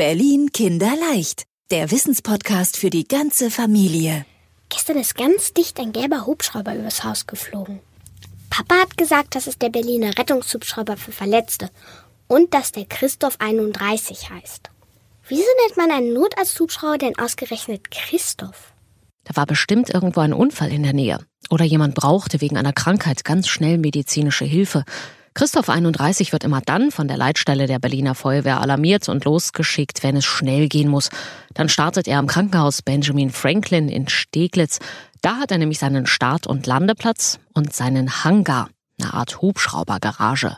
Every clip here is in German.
Berlin Kinderleicht, der Wissenspodcast für die ganze Familie. Gestern ist ganz dicht ein gelber Hubschrauber übers Haus geflogen. Papa hat gesagt, das ist der Berliner Rettungshubschrauber für Verletzte und dass der Christoph 31 heißt. Wieso nennt man einen Notarzthubschrauber denn ausgerechnet Christoph? Da war bestimmt irgendwo ein Unfall in der Nähe. Oder jemand brauchte wegen einer Krankheit ganz schnell medizinische Hilfe. Christoph 31 wird immer dann von der Leitstelle der Berliner Feuerwehr alarmiert und losgeschickt, wenn es schnell gehen muss. Dann startet er am Krankenhaus Benjamin Franklin in Steglitz. Da hat er nämlich seinen Start- und Landeplatz und seinen Hangar, eine Art Hubschraubergarage.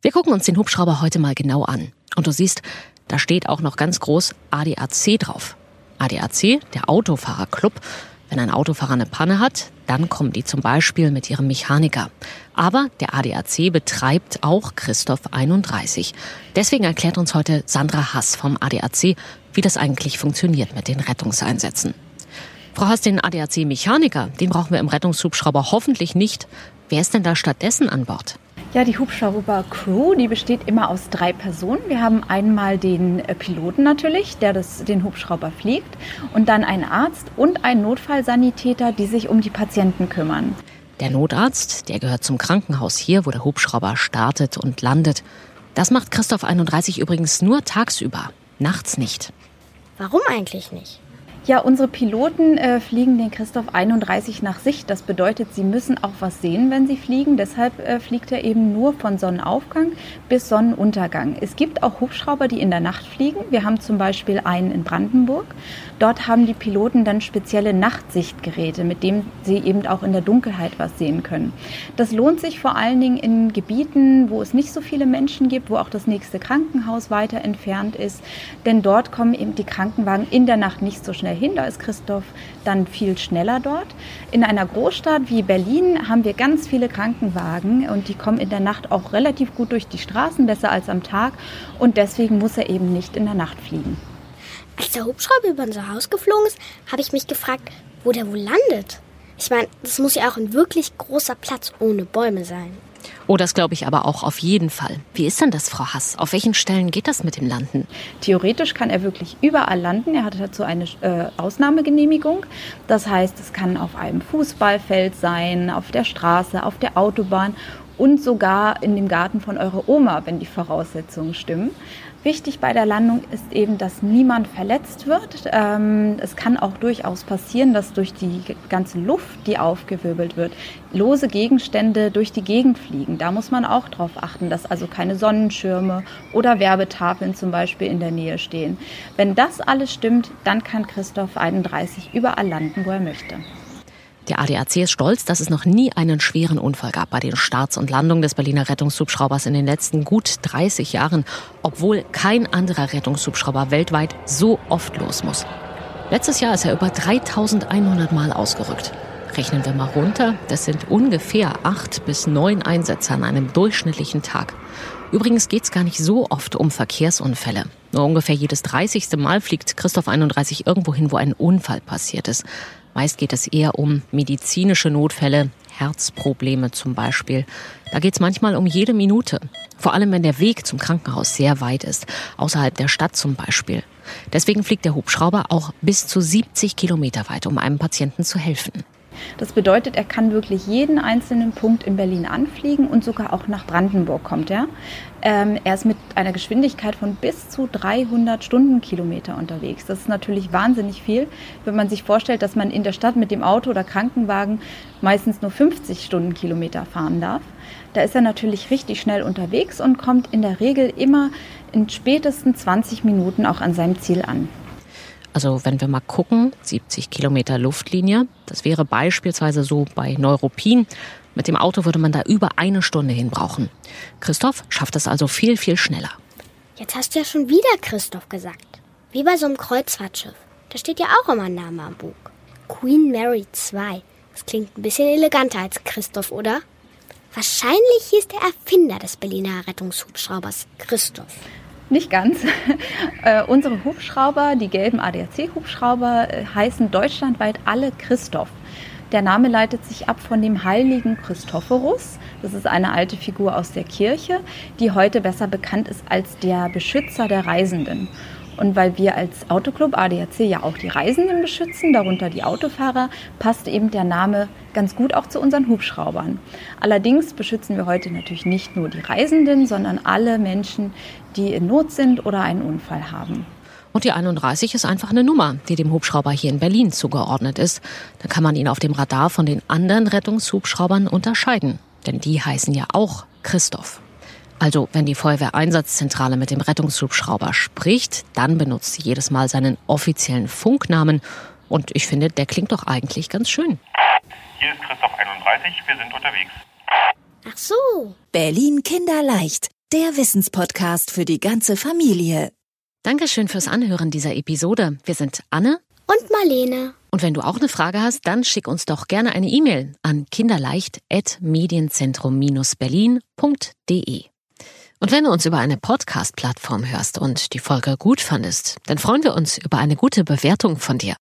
Wir gucken uns den Hubschrauber heute mal genau an. Und du siehst, da steht auch noch ganz groß ADAC drauf. ADAC, der Autofahrerclub. Wenn ein Autofahrer eine Panne hat, dann kommen die zum Beispiel mit ihrem Mechaniker. Aber der ADAC betreibt auch Christoph 31. Deswegen erklärt uns heute Sandra Hass vom ADAC, wie das eigentlich funktioniert mit den Rettungseinsätzen. Frau Hass, den ADAC-Mechaniker, den brauchen wir im Rettungshubschrauber hoffentlich nicht. Wer ist denn da stattdessen an Bord? Ja, die Hubschrauber-Crew, die besteht immer aus drei Personen. Wir haben einmal den äh, Piloten natürlich, der das, den Hubschrauber fliegt, und dann einen Arzt und einen Notfallsanitäter, die sich um die Patienten kümmern. Der Notarzt, der gehört zum Krankenhaus hier, wo der Hubschrauber startet und landet. Das macht Christoph 31 übrigens nur tagsüber, nachts nicht. Warum eigentlich nicht? Ja, unsere Piloten äh, fliegen den Christoph 31 nach Sicht. Das bedeutet, sie müssen auch was sehen, wenn sie fliegen. Deshalb äh, fliegt er eben nur von Sonnenaufgang bis Sonnenuntergang. Es gibt auch Hubschrauber, die in der Nacht fliegen. Wir haben zum Beispiel einen in Brandenburg. Dort haben die Piloten dann spezielle Nachtsichtgeräte, mit denen sie eben auch in der Dunkelheit was sehen können. Das lohnt sich vor allen Dingen in Gebieten, wo es nicht so viele Menschen gibt, wo auch das nächste Krankenhaus weiter entfernt ist. Denn dort kommen eben die Krankenwagen in der Nacht nicht so schnell hin. Da ist Christoph dann viel schneller dort. In einer Großstadt wie Berlin haben wir ganz viele Krankenwagen und die kommen in der Nacht auch relativ gut durch die Straßen, besser als am Tag. Und deswegen muss er eben nicht in der Nacht fliegen. Als der Hubschrauber über unser Haus geflogen ist, habe ich mich gefragt, wo der wohl landet. Ich meine, das muss ja auch ein wirklich großer Platz ohne Bäume sein. Oh, das glaube ich aber auch auf jeden Fall. Wie ist denn das, Frau Hass? Auf welchen Stellen geht das mit dem Landen? Theoretisch kann er wirklich überall landen. Er hat dazu eine äh, Ausnahmegenehmigung. Das heißt, es kann auf einem Fußballfeld sein, auf der Straße, auf der Autobahn und sogar in dem Garten von eurer Oma, wenn die Voraussetzungen stimmen. Wichtig bei der Landung ist eben, dass niemand verletzt wird. Ähm, es kann auch durchaus passieren, dass durch die ganze Luft, die aufgewirbelt wird, lose Gegenstände durch die Gegend fliegen. Da muss man auch darauf achten, dass also keine Sonnenschirme oder Werbetafeln zum Beispiel in der Nähe stehen. Wenn das alles stimmt, dann kann Christoph 31 überall landen, wo er möchte. Der ADAC ist stolz, dass es noch nie einen schweren Unfall gab bei den Starts und Landungen des Berliner Rettungshubschraubers in den letzten gut 30 Jahren, obwohl kein anderer Rettungshubschrauber weltweit so oft los muss. Letztes Jahr ist er über 3100 Mal ausgerückt. Rechnen wir mal runter, das sind ungefähr acht bis neun Einsätze an einem durchschnittlichen Tag. Übrigens geht es gar nicht so oft um Verkehrsunfälle. Nur ungefähr jedes 30. Mal fliegt Christoph 31 irgendwo hin, wo ein Unfall passiert ist. Meist geht es eher um medizinische Notfälle, Herzprobleme zum Beispiel. Da geht es manchmal um jede Minute. Vor allem, wenn der Weg zum Krankenhaus sehr weit ist, außerhalb der Stadt zum Beispiel. Deswegen fliegt der Hubschrauber auch bis zu 70 Kilometer weit, um einem Patienten zu helfen. Das bedeutet, er kann wirklich jeden einzelnen Punkt in Berlin anfliegen und sogar auch nach Brandenburg kommt er. Ähm, er ist mit einer Geschwindigkeit von bis zu 300 Stundenkilometer unterwegs. Das ist natürlich wahnsinnig viel, wenn man sich vorstellt, dass man in der Stadt mit dem Auto oder Krankenwagen meistens nur 50 Stundenkilometer fahren darf. Da ist er natürlich richtig schnell unterwegs und kommt in der Regel immer in spätestens 20 Minuten auch an seinem Ziel an. Also wenn wir mal gucken, 70 Kilometer Luftlinie, das wäre beispielsweise so bei Neuruppin. Mit dem Auto würde man da über eine Stunde hin brauchen. Christoph schafft es also viel, viel schneller. Jetzt hast du ja schon wieder Christoph gesagt. Wie bei so einem Kreuzfahrtschiff. Da steht ja auch immer ein Name am Buch. Queen Mary 2. Das klingt ein bisschen eleganter als Christoph, oder? Wahrscheinlich hieß der Erfinder des Berliner Rettungshubschraubers Christoph. Nicht ganz. Äh, unsere Hubschrauber, die gelben ADAC-Hubschrauber, äh, heißen deutschlandweit alle Christoph. Der Name leitet sich ab von dem heiligen Christophorus. Das ist eine alte Figur aus der Kirche, die heute besser bekannt ist als der Beschützer der Reisenden. Und weil wir als Autoclub ADAC ja auch die Reisenden beschützen, darunter die Autofahrer, passt eben der Name ganz gut auch zu unseren Hubschraubern. Allerdings beschützen wir heute natürlich nicht nur die Reisenden, sondern alle Menschen, die in Not sind oder einen Unfall haben. Und die 31 ist einfach eine Nummer, die dem Hubschrauber hier in Berlin zugeordnet ist. Da kann man ihn auf dem Radar von den anderen Rettungshubschraubern unterscheiden. Denn die heißen ja auch Christoph. Also, wenn die Feuerwehreinsatzzentrale mit dem Rettungshubschrauber spricht, dann benutzt sie jedes Mal seinen offiziellen Funknamen. Und ich finde, der klingt doch eigentlich ganz schön. Hier ist Christoph 31, wir sind unterwegs. Ach so. Berlin Kinderleicht, der Wissenspodcast für die ganze Familie. Dankeschön fürs Anhören dieser Episode. Wir sind Anne Und Marlene. und wenn du auch eine Frage hast, dann schick uns doch gerne eine E-Mail an kinderleicht.medienzentrum-berlin.de. Und wenn du uns über eine Podcast-Plattform hörst und die Folge gut fandest, dann freuen wir uns über eine gute Bewertung von dir.